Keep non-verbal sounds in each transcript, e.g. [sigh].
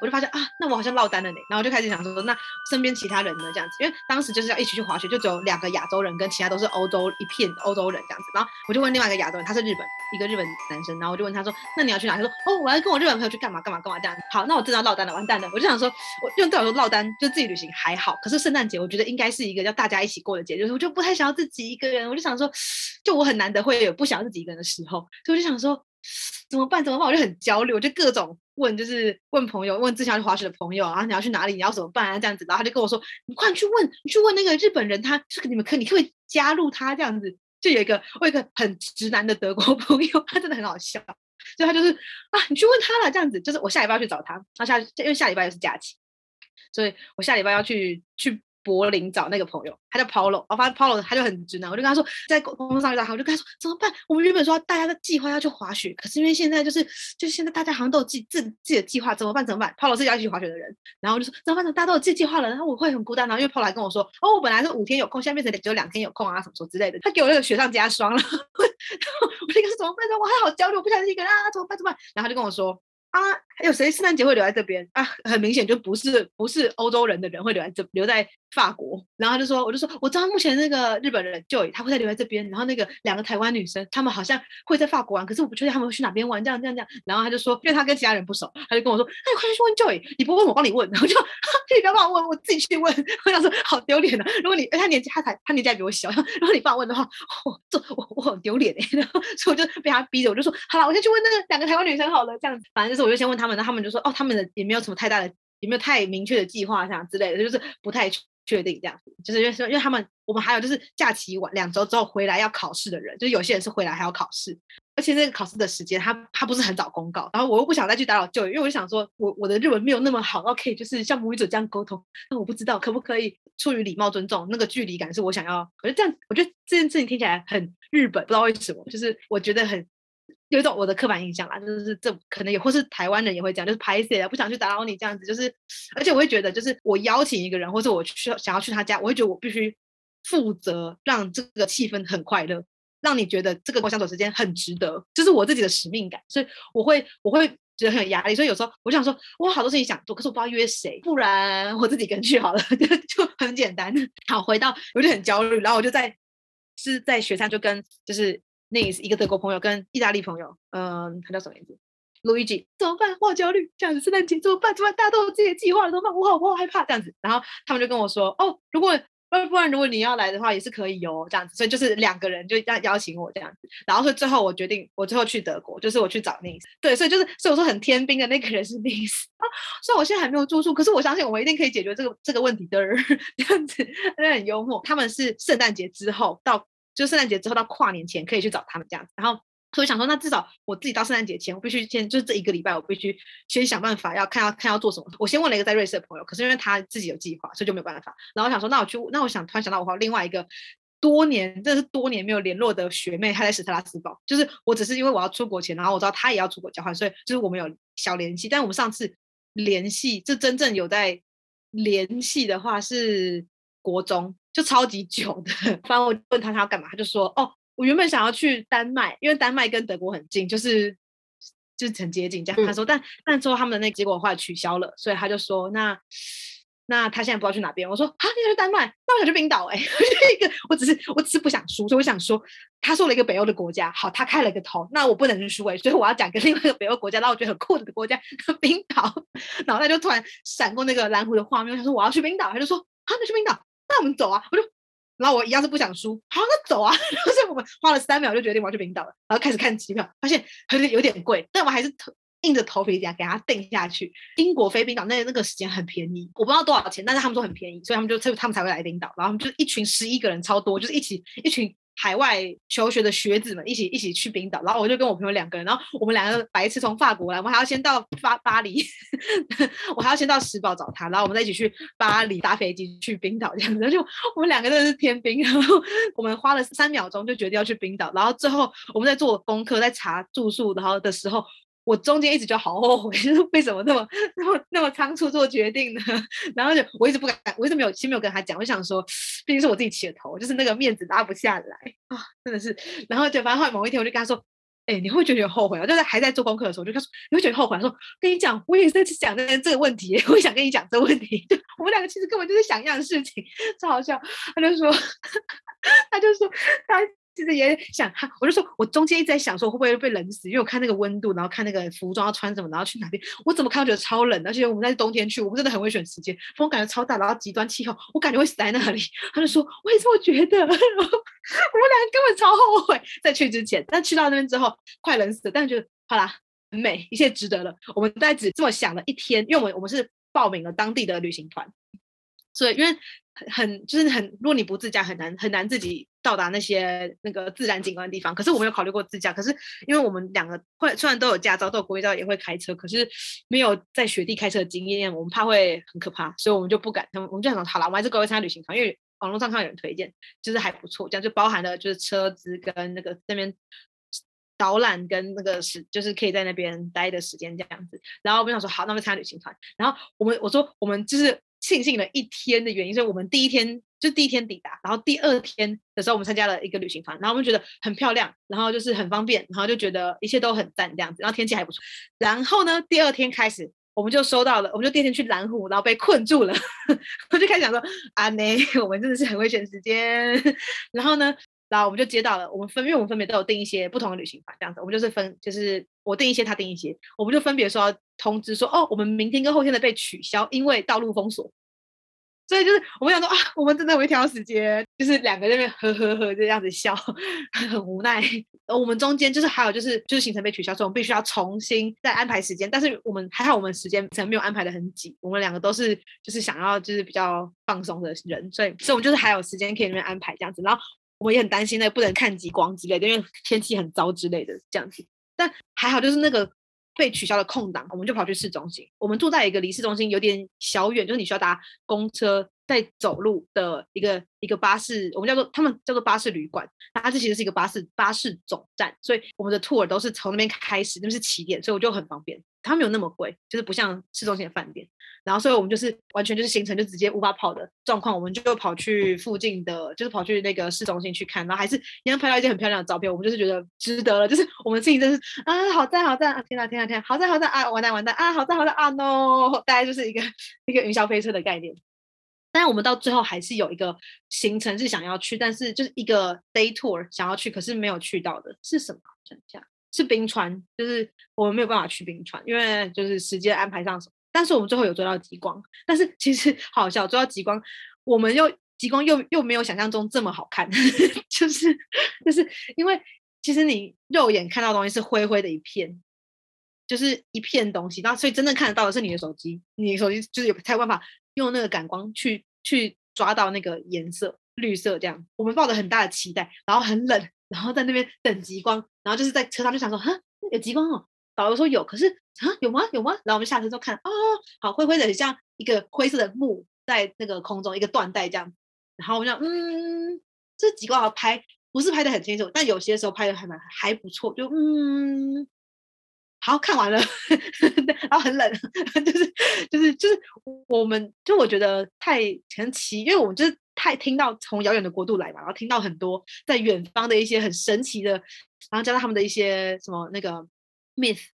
我就发现啊，那我好像落单了呢。然后我就开始想说，那身边其他人呢？这样子，因为当时就是要一起去滑雪，就只有两个亚洲人，跟其他都是欧洲一片欧洲人这样子。然后我就问另外一个亚洲人，他是日本一个日本男生，然后我就问他说，那你要去哪？他说，哦，我要跟我日本朋友去干嘛干嘛干嘛这样子。好，那我真的要落单了，完蛋了。我就想说，我用对我说落单就自己旅行还好，可是圣诞节我觉得应该是一个要大家一起过的节，就是我就不太想要自己一个人。我就想说，就我很难得会有不想要自己一个人的时候，所以我就想说。怎么办？怎么办？我就很焦虑，我就各种问，就是问朋友，问之前去滑雪的朋友啊，你要去哪里？你要怎么办啊？这样子，然后他就跟我说：“你快去问，你去问那个日本人，他是你们可，你可以加入他这样子。”就有一个我有一个很直男的德国朋友，他真的很好笑，所以他就是啊，你去问他了，这样子，就是我下礼拜要去找他，他下因为下礼拜又是假期，所以我下礼拜要去去。柏林找那个朋友，他叫 Paulo，我发现 Paulo 他就很直男，我就跟他说，在工作上遇到他，我就跟他说怎么办？我们原本说大家的计划要去滑雪，可是因为现在就是就是现在大家好像都有自己自自己的计划，怎么办？怎么办？Paulo 是要去滑雪的人，然后就说怎么办？大家都有自己计划了，然后我会很孤单，然后因为 Paulo 还跟我说，哦，我本来是五天有空，现在变成只有两天有空啊，什么什么之类的，他给我那个雪上加霜了，然后我那个是怎么办？我还好焦虑，我不想一个人啊，怎么办？怎么办？然后他就跟我说。啊，还有谁圣诞节会留在这边啊？很明显就不是不是欧洲人的人会留在这留在法国。然后他就说，我就说我知道目前那个日本人 Joy 他会在留在这边。然后那个两个台湾女生，他们好像会在法国玩，可是我不确定他们会去哪边玩。这样这样这样。然后他就说，因为他跟其他人不熟，他就跟我说，那你快去问 Joy，你不问我帮你问。然后就，你不要帮我问，我自己去问。我想说好丢脸啊！如果你他年纪他才他年纪还比我小，如果你帮我问的话，我这我我好丢脸哎。然 [laughs] 后所以我就被他逼着，我就说好了，我先去问那个两个台湾女生好了。这样子，反正就是我就先问他们，然后他们。就说哦，他们的也没有什么太大的，也没有太明确的计划，这样之类的，就是不太确定这样子。就是因为说，因为他们我们还有就是假期完两周之后回来要考试的人，就是有些人是回来还要考试，而且那个考试的时间他他不是很早公告，然后我又不想再去打扰就，因为我就想说我我的日文没有那么好，OK，就是像母语者这样沟通，那我不知道可不可以出于礼貌尊重，那个距离感是我想要，我觉得这样，我觉得这件事情听起来很日本，不知道为什么，就是我觉得很。有一种我的刻板印象啦，就是这可能也或是台湾人也会这样，就是拍谢啊，不想去打扰你这样子，就是而且我会觉得，就是我邀请一个人，或者我去想要去他家，我会觉得我必须负责让这个气氛很快乐，让你觉得这个跟我相处时间很值得，就是我自己的使命感，所以我会我会觉得很有压力，所以有时候我想说，我好多事情想做，可是我不知道约谁，不然我自己跟去好了，[laughs] 就就很简单。[laughs] 好，回到我就很焦虑，然后我就在是在雪山就跟就是。那一个德国朋友跟意大利朋友，嗯，他叫什么名字？路易吉，怎么办？我好焦虑，这样子圣诞节怎么办？怎么办？大家都有自己的计划了，怎么办？我好，我好害怕这样子。然后他们就跟我说，哦，如果不不然如果你要来的话，也是可以有这样子。所以就是两个人就邀邀请我这样子。然后所以最后我决定，我最后去德国，就是我去找 nis。对，所以就是所以我说很天兵的那个人是 nis 啊。虽然我现在还没有住宿，可是我相信我们一定可以解决这个这个问题的。[laughs] 这样子，真的很幽默。他们是圣诞节之后到。就圣诞节之后到跨年前可以去找他们这样子，然后所以想说，那至少我自己到圣诞节前，我必须先就是这一个礼拜，我必须先想办法要看要看要做什么。我先问了一个在瑞士的朋友，可是因为他自己有计划，所以就没有办法。然后我想说，那我去，那我想突然想到，我还有另外一个多年，真的是多年没有联络的学妹，她在史特拉斯堡。就是我只是因为我要出国前，然后我知道她也要出国交换，所以就是我们有小联系。但我们上次联系，就真正有在联系的话是国中。就超级久的，反正我问他他要干嘛，他就说哦，我原本想要去丹麦，因为丹麦跟德国很近，就是就是很接近这样。他说，但但之后他们的那个结果后来取消了，所以他就说那那他现在不知道去哪边。我说啊，你想去丹麦？那我想去冰岛哎、欸，[laughs] 一个我只是我只是不想输，所以我想说他说了一个北欧的国家，好，他开了个头，那我不能输哎、欸，所以我要讲个另外一个北欧国家，然后我觉得很酷的国家冰岛，[laughs] 然后他就突然闪过那个蓝湖的画面，他说我要去冰岛，他就说啊，你去冰岛。那我们走啊！我就，然后我一样是不想输，好，那走啊！[laughs] 然后所以我们花了三秒就决定我要去冰岛了，然后开始看机票，发现有点有点贵，但我还是硬着头皮这样给他定下去。英国飞冰岛那那个时间很便宜，我不知道多少钱，但是他们说很便宜，所以他们就他们才会来冰岛。然后他们就一群十一个人，超多，就是一起一群。海外求学的学子们一起一起去冰岛，然后我就跟我朋友两个人，然后我们两个白痴从法国来，我们还要先到巴巴黎，[laughs] 我还要先到石堡找他，然后我们再一起去巴黎搭飞机去冰岛这样子，[laughs] 就我们两个真的是天兵，然后我们花了三秒钟就决定要去冰岛，然后最后我们在做功课，在查住宿，然后的时候。我中间一直就好后悔，[laughs] 就是为什么那么那么那么仓促做决定呢？[laughs] 然后就我一直不敢，我一直没有，先没有跟他讲。我想说，毕竟是我自己起的头，就是那个面子拉不下来啊，真的是。然后就反正后来某一天，我就跟他说：“哎、你会觉得有后悔啊？就是还在做功课的时候，我就他说你会觉得后悔，说跟你讲，我也是在想这这个问题，[laughs] 我想跟你讲这个问题，就我们两个其实根本就是想一样的事情，超好笑。他就说，他就说他。其实也想哈，我就说，我中间一直在想，说会不会被冷死，因为我看那个温度，然后看那个服装要穿什么，然后去哪边，我怎么看都觉得超冷，而且我们在冬天去，我们真的很会选时间，风感觉超大，然后极端气候，我感觉会死在那里。他就说，我也这么觉得，[laughs] 我们两个根本超后悔在去之前，但去到那边之后快冷死了，但是觉得好啦，很美，一切值得了。我们在只这么想了一天，因为我们我们是报名了当地的旅行团，所以因为。很就是很，如果你不自驾，很难很难自己到达那些那个自然景观的地方。可是我没有考虑过自驾，可是因为我们两个会虽然都有驾照，都有国际照，也会开车，可是没有在雪地开车的经验，我们怕会很可怕，所以我们就不敢。我们就想说，好了，我们还是各位参加旅行团，因为网络上看有人推荐，就是还不错，这样就包含了就是车子跟那个那边导览跟那个时，就是可以在那边待的时间这样子。然后我们想说，好，那我们参加旅行团。然后我们我说我们就是。庆幸了一天的原因，所以我们第一天就第一天抵达，然后第二天的时候我们参加了一个旅行团，然后我们觉得很漂亮，然后就是很方便，然后就觉得一切都很赞这样子，然后天气还不错。然后呢，第二天开始我们就收到了，我们就第二天去蓝湖，然后被困住了，[laughs] 我就开始想说啊，那 [laughs] 我们真的是很会选时间。[laughs] 然后呢，然后我们就接到了，我们分，因为我们分别都有订一些不同的旅行团，这样子，我们就是分，就是我订一些，他订一些，我们就分别说通知说，哦，我们明天跟后天的被取消，因为道路封锁。所以就是我们想说啊，我们真的会挑时间，就是两个人在那边呵呵呵这样子笑，很无奈。而我们中间就是还有就是就是行程被取消，所以我们必须要重新再安排时间。但是我们还好，我们时间可能没有安排得很紧。我们两个都是就是想要就是比较放松的人，所以所以我们就是还有时间可以那边安排这样子。然后我也很担心那不能看极光之类的，因为天气很糟之类的这样子。但还好就是那个。被取消的空档，我们就跑去市中心。我们住在一个离市中心有点小远，就是你需要搭公车在走路的一个一个巴士，我们叫做他们叫做巴士旅馆。那它这其实是一个巴士巴士总站，所以我们的 tour 都是从那边开始，那边是起点，所以我就很方便。它没有那么贵，就是不像市中心的饭店。然后，所以我们就是完全就是行程就直接无法跑的状况，我们就跑去附近的，就是跑去那个市中心去看，然后还是一样拍到一些很漂亮的照片。我们就是觉得值得了，就是我们自己真是啊，好赞好赞啊！天啊天啊天，好赞好赞啊！完蛋完蛋啊！好赞好赞啊！no，大概就是一个一个云霄飞车的概念。但是我们到最后还是有一个行程是想要去，但是就是一个 day tour 想要去，可是没有去到的是什么？想一下，是冰川，就是我们没有办法去冰川，因为就是时间安排上什么。但是我们最后有追到极光，但是其实 [laughs] 好笑，追到极光，我们又极光又又没有想象中这么好看，[laughs] 就是就是因为其实你肉眼看到的东西是灰灰的一片，就是一片东西，然后所以真正看得到的是你的手机，你的手机就是有才有办法用那个感光去去抓到那个颜色，绿色这样。我们抱着很大的期待，然后很冷，然后在那边等极光，然后就是在车上就想说，哈，有极光哦。导游说有，可是啊，有吗？有吗？然后我们下车之后看，哦，好灰灰的，很像一个灰色的雾在那个空中，一个断带这样。然后我们就嗯，这极光好拍，不是拍得很清楚，但有些时候拍得还蛮还不错。就嗯，好看完了，[laughs] 然后很冷，[laughs] 就是就是就是我们就我觉得太神奇，因为我们就是太听到从遥远的国度来嘛，然后听到很多在远方的一些很神奇的，然后加上他们的一些什么那个。myth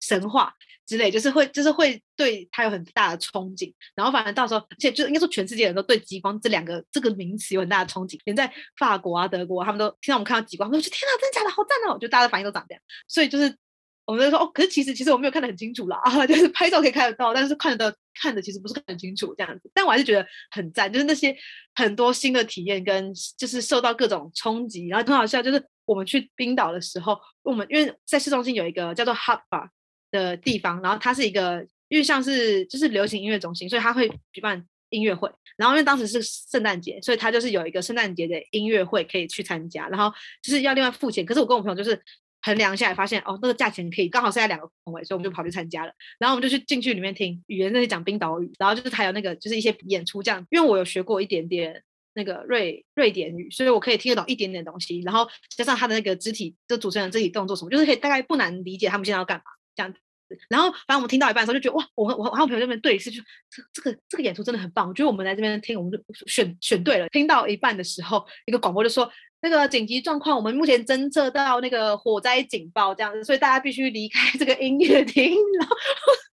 神话之类，就是会，就是会对他有很大的憧憬。然后反正到时候，而且就应该说全世界人都对极光这两个这个名词有很大的憧憬。连在法国啊、德国，他们都听到我们看到极光，他们说：“天哪，真的假的？好赞哦！”就大家的反应都长这样。所以就是我们就说：“哦，可是其实其实我没有看得很清楚啦啊，[laughs] 就是拍照可以看得到，但是看得到看的其实不是很清楚这样子。但我还是觉得很赞，就是那些很多新的体验跟就是受到各种冲击，然后很好笑就是。我们去冰岛的时候，我们因为在市中心有一个叫做 haba 的地方，然后它是一个因为像是就是流行音乐中心，所以它会举办音乐会。然后因为当时是圣诞节，所以它就是有一个圣诞节的音乐会可以去参加，然后就是要另外付钱。可是我跟我朋友就是衡量下来发现，哦，那个价钱可以刚好剩下两个空位，所以我们就跑去参加了。然后我们就去进去里面听语言那些讲冰岛语，然后就是还有那个就是一些演出这样，因为我有学过一点点。那个瑞瑞典语，所以我可以听得懂一点点东西，然后加上他的那个肢体，就主持人肢体动作什么，就是可以大概不难理解他们现在要干嘛这样子然后反正我们听到一半的时候就觉得哇，我我我和我朋友那边对视，就这这个这个演出真的很棒，我觉得我们来这边听，我们就选选对了。听到一半的时候，一个广播就说那个紧急状况，我们目前侦测到那个火灾警报这样子，所以大家必须离开这个音乐厅。[laughs] 然后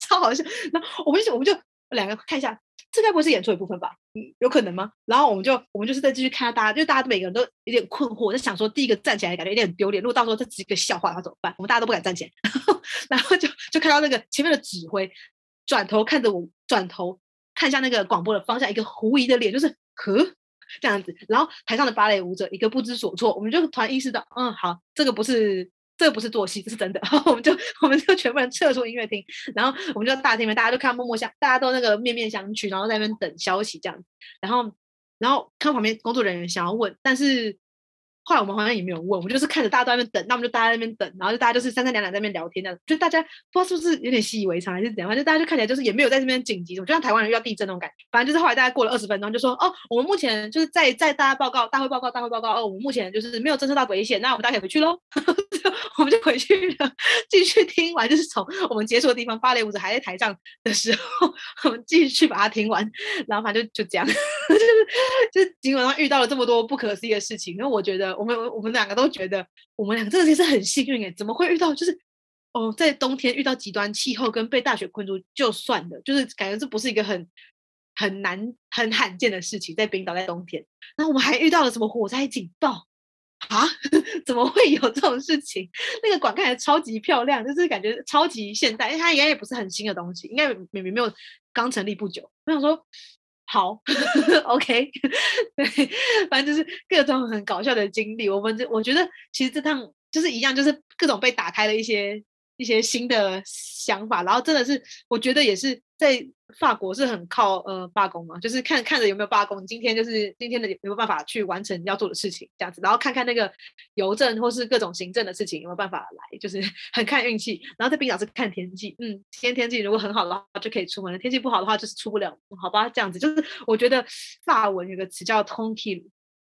超好笑，然后我们就我们就两个看一下，这该不会是演出一部分吧？嗯，有可能吗？然后我们就我们就是在继续看大家，就大家每个人都有点困惑，就想说第一个站起来感觉有点丢脸，如果到时候这是一个笑话，的话怎么办？我们大家都不敢站起来，[laughs] 然后，然后就就看到那个前面的指挥转头看着我，转头看向那个广播的方向，一个狐疑的脸，就是呵。这样子，然后台上的芭蕾舞者一个不知所措，我们就突然意识到，嗯，好，这个不是，这个不是做戏，这是真的。然 [laughs] 后我们就，我们就全部人撤出音乐厅，然后我们就大厅里面，大家就看默默相，大家都那个面面相觑，然后在那边等消息这样。然后，然后看旁边工作人员想要问，但是。后来我们好像也没有问，我们就是看着大家都在那边等，那我们就大家在那边等，然后就大家就是三三两两在那边聊天的，就大家不知道是不是有点习以为常还是怎样，反正大家就看起来就是也没有在这边紧急，就像台湾人遇到地震那种感觉。反正就是后来大家过了二十分钟，就说哦，我们目前就是在在大家报告大会报告大会报告哦，我们目前就是没有侦测到危险，那我们大家可以回去喽。[laughs] 我们就回去了，继续听完，就是从我们结束的地方，芭蕾舞者还在台上的时候，[laughs] 我们继续把它听完，然后反正就就这样，[laughs] 就是就是尽管遇到了这么多不可思议的事情，因为我觉得我们我们两个都觉得我们两个真的是很幸运哎，怎么会遇到就是哦，在冬天遇到极端气候跟被大雪困住就算了，就是感觉这不是一个很很难很罕见的事情，在冰岛在冬天，那我们还遇到了什么火灾警报？啊，[laughs] 怎么会有这种事情？那个馆看起来超级漂亮，就是感觉超级现代，因为它应该也不是很新的东西，应该明明没有刚成立不久。我想说，好，[laughs] OK，[laughs] 对，反正就是各种很搞笑的经历。我们这我觉得其实这趟就是一样，就是各种被打开了一些一些新的想法，然后真的是我觉得也是在。法国是很靠呃罢工嘛，就是看看着有没有罢工，今天就是今天的有没有办法去完成要做的事情这样子，然后看看那个邮政或是各种行政的事情有没有办法来，就是 [laughs] 很看运气。然后在冰岛是看天气，嗯，今天天气如果很好的话就可以出门，天气不好的话就是出不了，好吧，这样子。就是我觉得法文有个词叫 t o n k i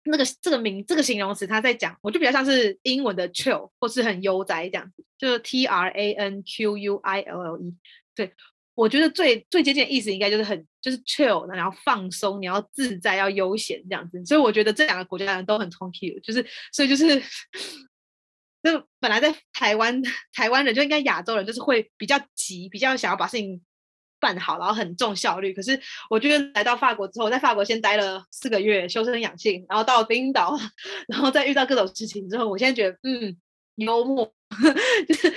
那个这个名这个形容词他在讲，我就比较像是英文的 chill 或是很悠哉这样子，就是 T R A N Q U I L L E，对。我觉得最最接近的意思应该就是很就是 chill，然后放松，你要自在，要悠闲这样子。所以我觉得这两个国家人都很 tranquille，就是所以就是，就本来在台湾 [laughs] 台湾人就应该亚洲人就是会比较急，比较想要把事情办好，然后很重效率。可是我觉得来到法国之后，在法国先待了四个月修身养性，然后到冰岛，[laughs] 然后再遇到各种事情之后，我现在觉得嗯幽默。[laughs] 就是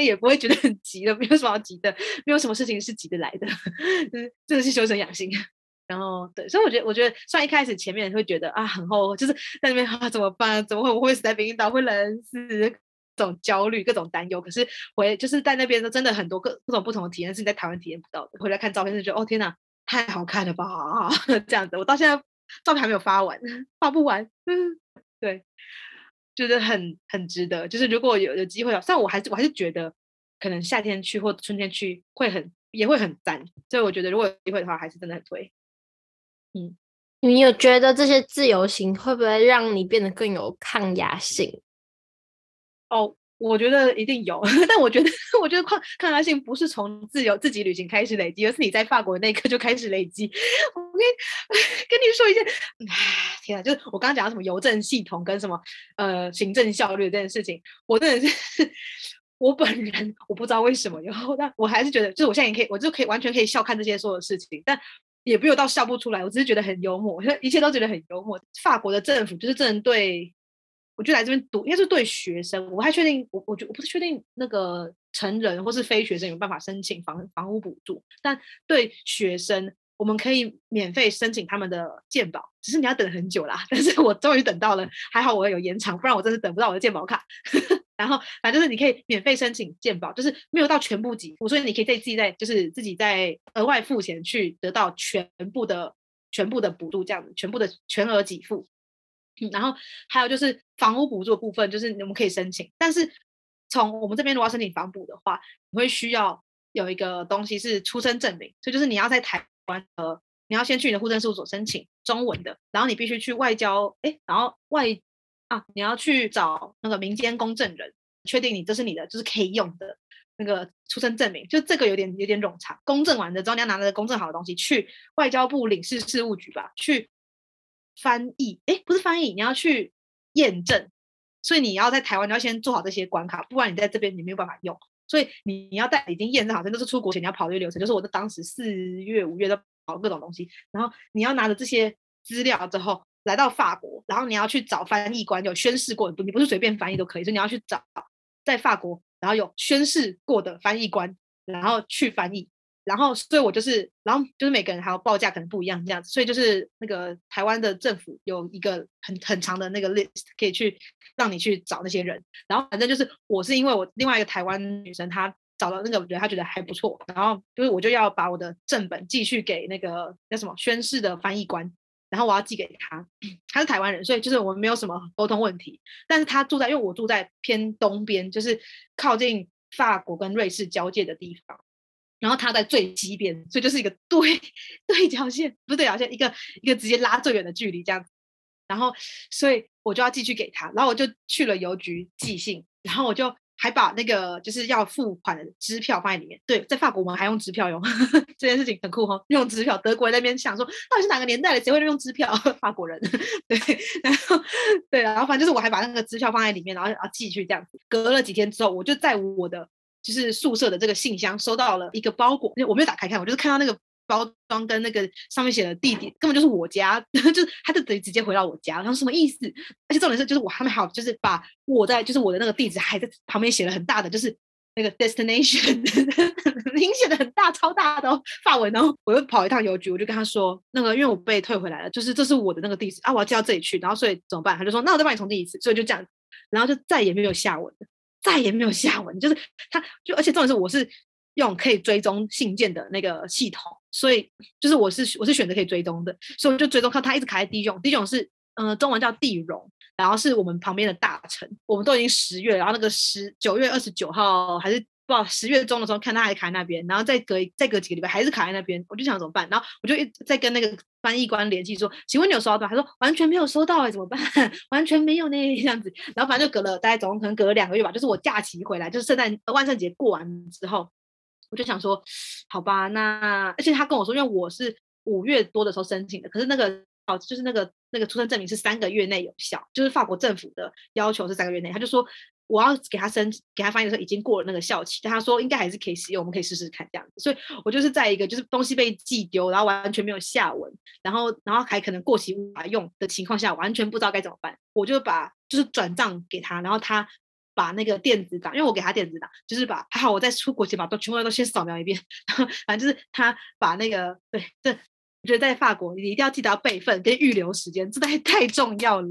我也不会觉得很急的，没有什么要急的，没有什么事情是急得来的，[laughs] 就是真的是修身养性。然后对，所以我觉得，我觉得虽然一开始前面会觉得啊很后，就是在那边啊怎么办？怎么会我会死在冰岛？会冷死？这种焦虑、各种担忧。可是回就是在那边的真的很多各各种不同的体验是你在台湾体验不到的。回来看照片就觉得哦天哪，太好看了吧？[laughs] 这样子，我到现在照片还没有发完，发不完。嗯，对。觉得很很值得，就是如果有有机会，虽然我还是我还是觉得，可能夏天去或春天去会很也会很赞，所以我觉得如果有机会的话，还是真的很推。嗯，你有觉得这些自由行会不会让你变得更有抗压性？哦。我觉得一定有，[laughs] 但我觉得，我觉得抗抗压性不是从自由自己旅行开始累积，而是你在法国那一刻就开始累积。我跟 [laughs] 跟你说一件，天啊，就是我刚刚讲到什么邮政系统跟什么呃行政效率这件事情，我真的是 [laughs] 我本人我不知道为什么，然后但我还是觉得，就是我现在也可以，我就可以完全可以笑看这些所有事情，但也不有到笑不出来，我只是觉得很幽默，我觉得一切都觉得很幽默。法国的政府就是针对。我就来这边读，应该是对学生，我还确定，我我觉我不是确定那个成人或是非学生有办法申请房房屋补助，但对学生，我们可以免费申请他们的健保，只是你要等很久啦。[laughs] 但是我终于等到了，还好我有延长，不然我真是等不到我的健保卡。[laughs] 然后反正就是你可以免费申请健保，就是没有到全部给付，所以你可以在自己在就是自己在额外付钱去得到全部的全部的补助，这样子全部的全额给付。然后还有就是房屋补助部分，就是我们可以申请，但是从我们这边如果要申请房补的话，你会需要有一个东西是出生证明，所以就是你要在台湾呃，你要先去你的户政事务所申请中文的，然后你必须去外交，哎，然后外啊，你要去找那个民间公证人，确定你这是你的，就是可以用的那个出生证明，就这个有点有点冗长，公证完的之后你要拿着公证好的东西去外交部领事事务局吧，去。翻译，哎，不是翻译，你要去验证，所以你要在台湾你要先做好这些关卡，不然你在这边你没有办法用。所以你你要带已经验证好，这都是出国前你要跑的流程，就是我在当时四月五月都跑各种东西，然后你要拿着这些资料之后来到法国，然后你要去找翻译官有宣誓过，你不是随便翻译都可以，所以你要去找在法国然后有宣誓过的翻译官，然后去翻译。然后，所以我就是，然后就是每个人还有报价可能不一样这样子，所以就是那个台湾的政府有一个很很长的那个 list 可以去让你去找那些人。然后反正就是我是因为我另外一个台湾女生她找到那个人，她觉得还不错，然后就是我就要把我的正本寄去给那个叫什么宣誓的翻译官，然后我要寄给他，他是台湾人，所以就是我们没有什么沟通问题。但是他住在，因为我住在偏东边，就是靠近法国跟瑞士交界的地方。然后他在最西边，所以就是一个对对角线，不是对角线，一个一个直接拉最远的距离这样。然后，所以我就要寄去给他，然后我就去了邮局寄信，然后我就还把那个就是要付款的支票放在里面。对，在法国我们还用支票用，[laughs] 这件事情很酷哈，用支票。德国人那边想说，到底是哪个年代的，谁会用支票？[laughs] 法国人，[laughs] 对，然后对，然后反正就是我还把那个支票放在里面，然后然后寄去这样子。隔了几天之后，我就在我的。就是宿舍的这个信箱收到了一个包裹，我没有打开看，我就是看到那个包装跟那个上面写的地点，根本就是我家，[laughs] 就是他就等于直接回到我家，然后什么意思？而且重点是，就是我还没好，就是把我在就是我的那个地址还在旁边写了很大的，就是那个 destination，[laughs] 明显的很大超大的哦，法文，然后我又跑一趟邮局，我就跟他说，那个因为我被退回来了，就是这是我的那个地址啊，我要寄到这里去，然后所以怎么办？他就说，那我再帮你重寄一次，所以就这样，然后就再也没有下文。再也没有下文，就是他，就而且重点是我是用可以追踪信件的那个系统，所以就是我是我是选择可以追踪的，所以我就追踪看他一直卡在迪永，迪永是嗯、中文叫地荣，然后是我们旁边的大臣，我们都已经十月，然后那个十九月二十九号还是。十月中的时候看他还卡在那边，然后再隔再隔几个礼拜还是卡在那边，我就想怎么办？然后我就一直在跟那个翻译官联系说，请问你有收到吗？他说完全没有收到哎，怎么办？[laughs] 完全没有呢，这样子。然后反正就隔了大概总共可能隔了两个月吧，就是我假期回来，就是圣诞万圣节过完之后，我就想说，好吧，那而且他跟我说，因为我是五月多的时候申请的，可是那个哦，就是那个那个出生证明是三个月内有效，就是法国政府的要求是三个月内，他就说。我要给他申给他翻译的时候已经过了那个效期，但他说应该还是可以使用，我们可以试试看这样子。所以我就是在一个就是东西被寄丢，然后完全没有下文，然后然后还可能过期无法用的情况下，完全不知道该怎么办。我就把就是转账给他，然后他把那个电子档，因为我给他电子档，就是把还好我在出国前把都全部都先扫描一遍，然 [laughs] 后反正就是他把那个对这。我觉得在法国，你一定要记得要备份跟预留时间，这太太重要了。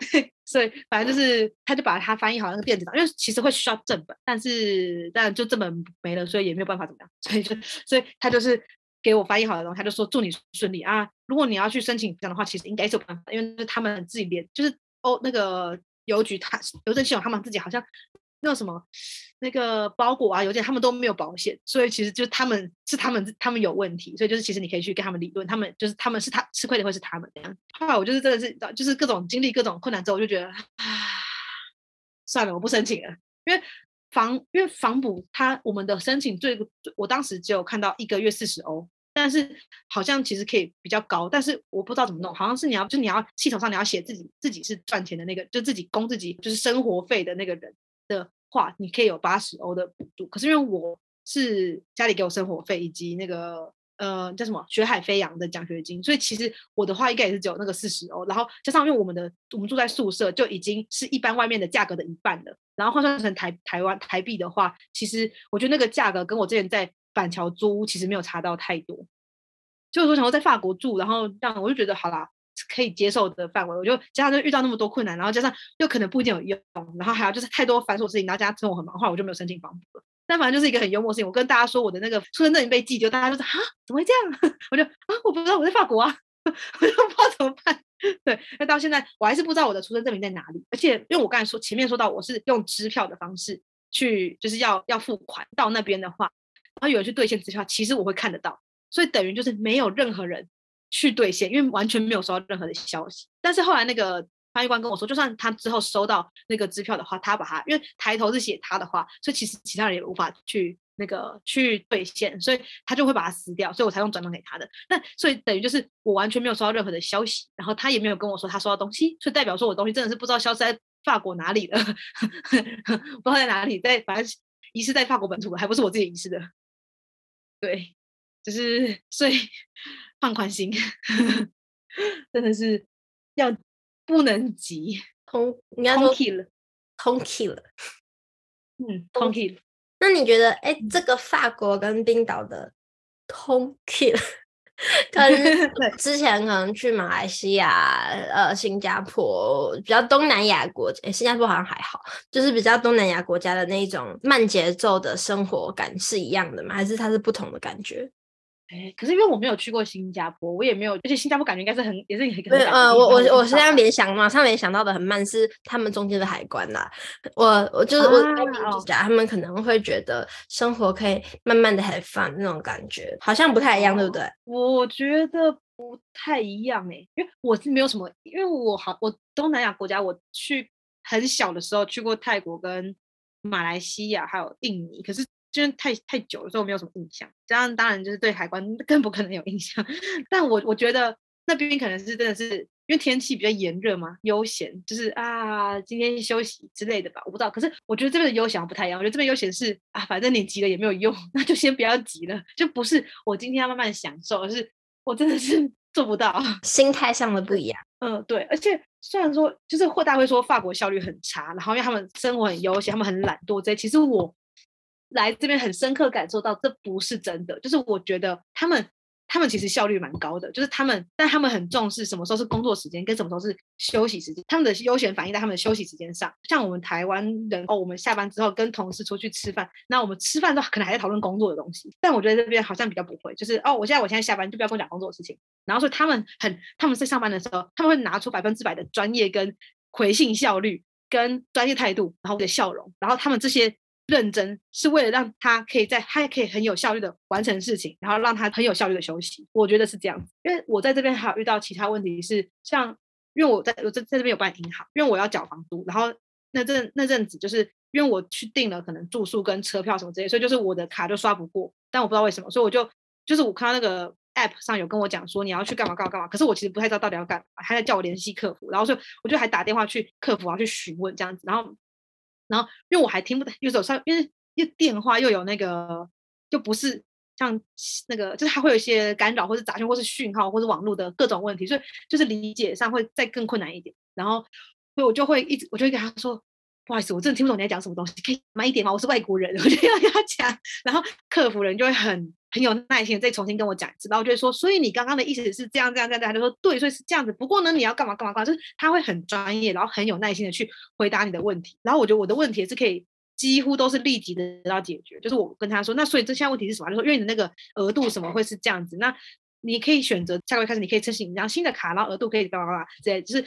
[laughs] 所以反正就是，他就把它翻译好那个电子档，因为其实会需要正本，但是但就正本没了，所以也没有办法怎么样。[laughs] 所以就所以他就是给我翻译好的东西，他就说祝你顺利啊。如果你要去申请这样的话，其实应该是有办法，因为他们自己连就是哦那个邮局他邮政系统他们自己好像。那什么，那个包裹啊，邮件他们都没有保险，所以其实就他们是他们他们有问题，所以就是其实你可以去跟他们理论，他们就是他们是他吃亏的会是他们这样。后来我就是真的是就是各种经历各种困难之后，我就觉得啊，算了，我不申请了，因为房因为房补他我们的申请最我当时只有看到一个月四十欧，但是好像其实可以比较高，但是我不知道怎么弄，好像是你要就你要系统上你要写自己自己是赚钱的那个，就自己供自己就是生活费的那个人。的话，你可以有八十欧的补助，可是因为我是家里给我生活费以及那个呃叫什么学海飞扬的奖学金，所以其实我的话应该也是只有那个四十欧，然后加上因为我们的我们住在宿舍就已经是一般外面的价格的一半了，然后换算成台台湾台币的话，其实我觉得那个价格跟我之前在板桥租屋其实没有差到太多，就是说想要在法国住，然后这样我就觉得好啦。可以接受的范围，我就加上就遇到那么多困难，然后加上又可能不一定有用，然后还有就是太多繁琐事情，然后加上生活很忙的话，我就没有申请房补了。但反正就是一个很幽默的事情，我跟大家说我的那个出生证明被寄丢，大家就说啊怎么会这样？[laughs] 我就啊我不知道我在法国啊，[laughs] 我就不知道怎么办。[laughs] 对，那到现在我还是不知道我的出生证明在哪里，而且因为我刚才说前面说到我是用支票的方式去就是要要付款到那边的话，然后有人去兑现支票，其实我会看得到，所以等于就是没有任何人。去兑现，因为完全没有收到任何的消息。但是后来那个翻译官跟我说，就算他之后收到那个支票的话，他把他因为抬头是写他的话，所以其实其他人也无法去那个去兑现，所以他就会把它撕掉，所以我才用转账给他的。那所以等于就是我完全没有收到任何的消息，然后他也没有跟我说他收到东西，所以代表说我东西真的是不知道消失在法国哪里了，[laughs] 不知道在哪里，在反正遗失在法国本土，还不是我自己遗失的。[laughs] 对，就是 [laughs] 所以放宽心，[laughs] 真的是要不能急，通应该说 key 了，通 key 了，嗯，通 key 了。那你觉得，哎，这个法国跟冰岛的通 key 了，[laughs] 跟之前可能去马来西亚、呃，新加坡比较东南亚国家，新加坡好像还好，就是比较东南亚国家的那种慢节奏的生活感是一样的吗？还是它是不同的感觉？哎，可是因为我没有去过新加坡，我也没有，而且新加坡感觉应该是很，也是很。对，呃，我我我现在联想，马上联想到的很慢是他们中间的海关啦。我我就是我跟你讲，他们可能会觉得生活可以慢慢的 have fun 那种感觉，好像不太一样，对不对？我觉得不太一样哎，因为我是没有什么，因为我好，我东南亚国家我去很小的时候去过泰国跟马来西亚还有印尼，可是。因为太太久了，所以我没有什么印象。这样当然就是对海关 [laughs] 更不可能有印象。但我我觉得那边可能是真的是因为天气比较炎热嘛，悠闲就是啊，今天休息之类的吧，我不知道。可是我觉得这边的悠闲不太一样。我觉得这边悠闲是啊，反正你急了也没有用，那就先不要急了。就不是我今天要慢慢享受，而是我真的是 [laughs] 做不到。心态上的不一样。嗯，对。而且虽然说就是会大会说法国效率很差，然后因为他们生活很悠闲，他们很懒惰这些，其实我。来这边很深刻感受到这不是真的，就是我觉得他们他们其实效率蛮高的，就是他们但他们很重视什么时候是工作时间跟什么时候是休息时间，他们的悠闲反映在他们的休息时间上。像我们台湾人哦，我们下班之后跟同事出去吃饭，那我们吃饭都可能还在讨论工作的东西，但我觉得这边好像比较不会，就是哦，我现在我现在下班就不要跟我讲工作的事情，然后所以他们很他们在上班的时候，他们会拿出百分之百的专业跟回信效率跟专业态度，然后的笑容，然后他们这些。认真是为了让他可以在，他也可以很有效率的完成事情，然后让他很有效率的休息。我觉得是这样子，因为我在这边还有遇到其他问题是，像因为我在我在在这边有办银行，因为我要缴房租，然后那阵那阵子就是因为我去订了可能住宿跟车票什么之类，所以就是我的卡就刷不过，但我不知道为什么，所以我就就是我看到那个 app 上有跟我讲说你要去干嘛干嘛干嘛，可是我其实不太知道到底要干嘛，还在叫我联系客服，然后所以我就还打电话去客服，然后去询问这样子，然后。然后，因为我还听不到，有时候上，因为又电话又有那个，就不是像那个，就是它会有一些干扰，或是杂讯，或是讯号，或是网络的各种问题，所以就是理解上会再更困难一点。然后，所以我就会一直，我就会跟他说。不好意思，我真的听不懂你在讲什么东西，可以慢一点吗？我是外国人，我就要跟他讲，然后客服人就会很很有耐心再重新跟我讲一次，然后我就会说，所以你刚刚的意思是这样这样这样，他就说对，所以是这样子。不过呢，你要干嘛干嘛干嘛，就是他会很专业，然后很有耐心的去回答你的问题。然后我觉得我的问题是可以几乎都是立即的得到解决，就是我跟他说，那所以这现在问题是什么？就说因为你那个额度什么会是这样子，那你可以选择下个月开始你可以申请一张新的卡，然后额度可以干嘛干嘛之类，就是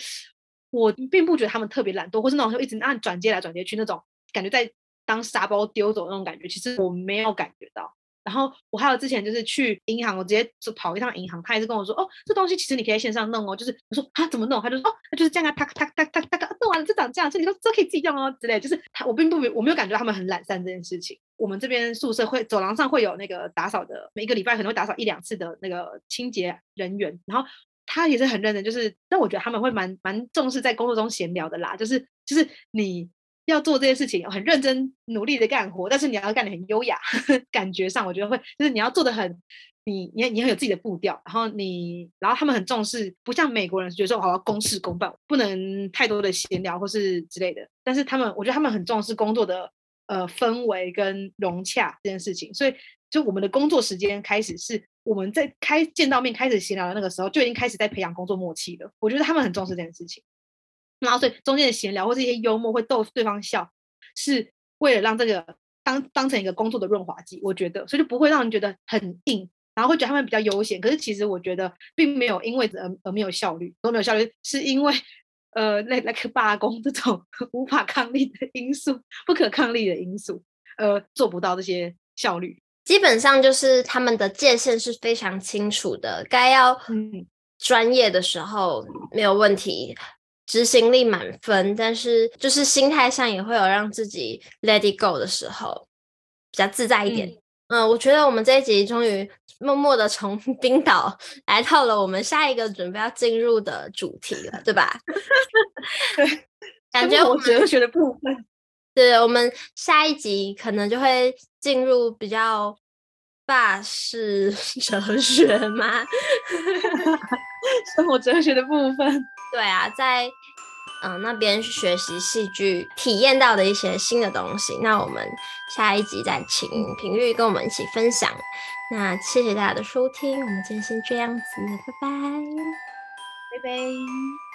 我并不觉得他们特别懒惰，或是那种一直按转接来转接去那种。感觉在当沙包丢走那种感觉，其实我没有感觉到。然后我还有之前就是去银行，我直接就跑一趟银行，他也是跟我说，哦，这东西其实你可以在线上弄哦。就是我说他怎么弄？他就说哦，那就是这样啊，他他他他他，弄完了就长这样。这你说这可以自己用哦之类。就是他，我并不我没有感觉到他们很懒散这件事情。我们这边宿舍会走廊上会有那个打扫的，每一个礼拜可能会打扫一两次的那个清洁人员。然后他也是很认真，就是但我觉得他们会蛮蛮重视在工作中闲聊的啦。就是就是你。要做这些事情，很认真努力的干活，但是你要干得很优雅，[laughs] 感觉上我觉得会，就是你要做的很，你你你很有自己的步调，然后你，然后他们很重视，不像美国人觉得说我要公事公办，不能太多的闲聊或是之类的，但是他们，我觉得他们很重视工作的呃氛围跟融洽这件事情，所以就我们的工作时间开始是我们在开见到面开始闲聊的那个时候，就已经开始在培养工作默契了，我觉得他们很重视这件事情。然后，所以中间的闲聊或是一些幽默会逗对方笑，是为了让这个当当成一个工作的润滑剂。我觉得，所以就不会让人觉得很硬，然后会觉得他们比较悠闲。可是其实我觉得，并没有因为而而没有效率，都没有效率，是因为呃，那那个罢工这种 [laughs] 无法抗力的因素，不可抗力的因素，呃，做不到这些效率。基本上就是他们的界限是非常清楚的，该要专业的时候没有问题。执行力满分，但是就是心态上也会有让自己 let it go 的时候，比较自在一点。嗯，我觉得我们这一集终于默默的从 [laughs] 冰岛来到了我们下一个准备要进入的主题了，对吧？[laughs] 对，[laughs] 感觉我哲学的部分，对，我们下一集可能就会进入比较法式哲学吗？生活哲学的部分，对啊，在。嗯，那边学习戏剧，体验到的一些新的东西。那我们下一集再请平玉跟我们一起分享。那谢谢大家的收听，我们今天先这样子，拜拜，拜拜。